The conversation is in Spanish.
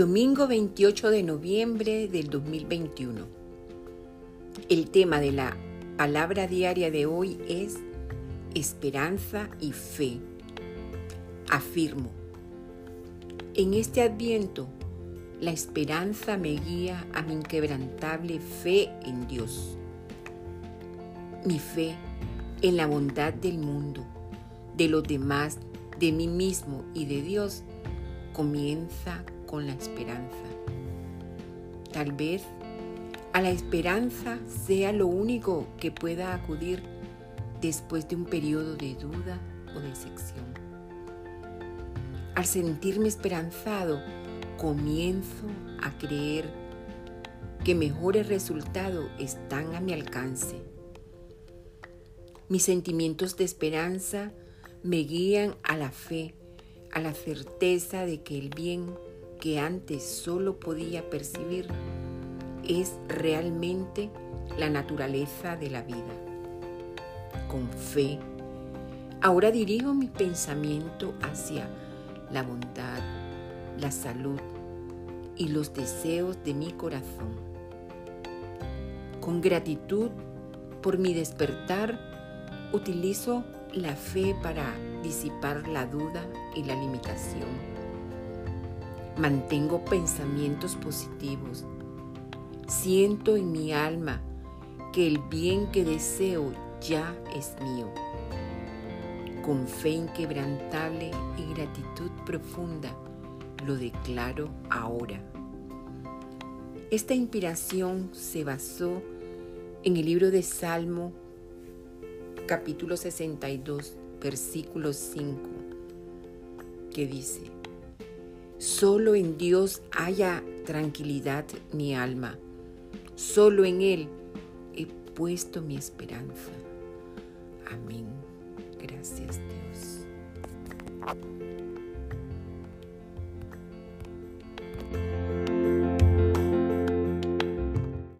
Domingo 28 de noviembre del 2021. El tema de la palabra diaria de hoy es esperanza y fe. Afirmo, en este adviento, la esperanza me guía a mi inquebrantable fe en Dios. Mi fe en la bondad del mundo, de los demás, de mí mismo y de Dios comienza con la esperanza. Tal vez a la esperanza sea lo único que pueda acudir después de un periodo de duda o decepción. Al sentirme esperanzado, comienzo a creer que mejores resultados están a mi alcance. Mis sentimientos de esperanza me guían a la fe, a la certeza de que el bien que antes solo podía percibir es realmente la naturaleza de la vida. Con fe, ahora dirijo mi pensamiento hacia la bondad, la salud y los deseos de mi corazón. Con gratitud por mi despertar, utilizo la fe para disipar la duda y la limitación Mantengo pensamientos positivos. Siento en mi alma que el bien que deseo ya es mío. Con fe inquebrantable y gratitud profunda lo declaro ahora. Esta inspiración se basó en el libro de Salmo capítulo 62 versículo 5 que dice, Solo en Dios haya tranquilidad mi alma. Solo en Él he puesto mi esperanza. Amén. Gracias Dios.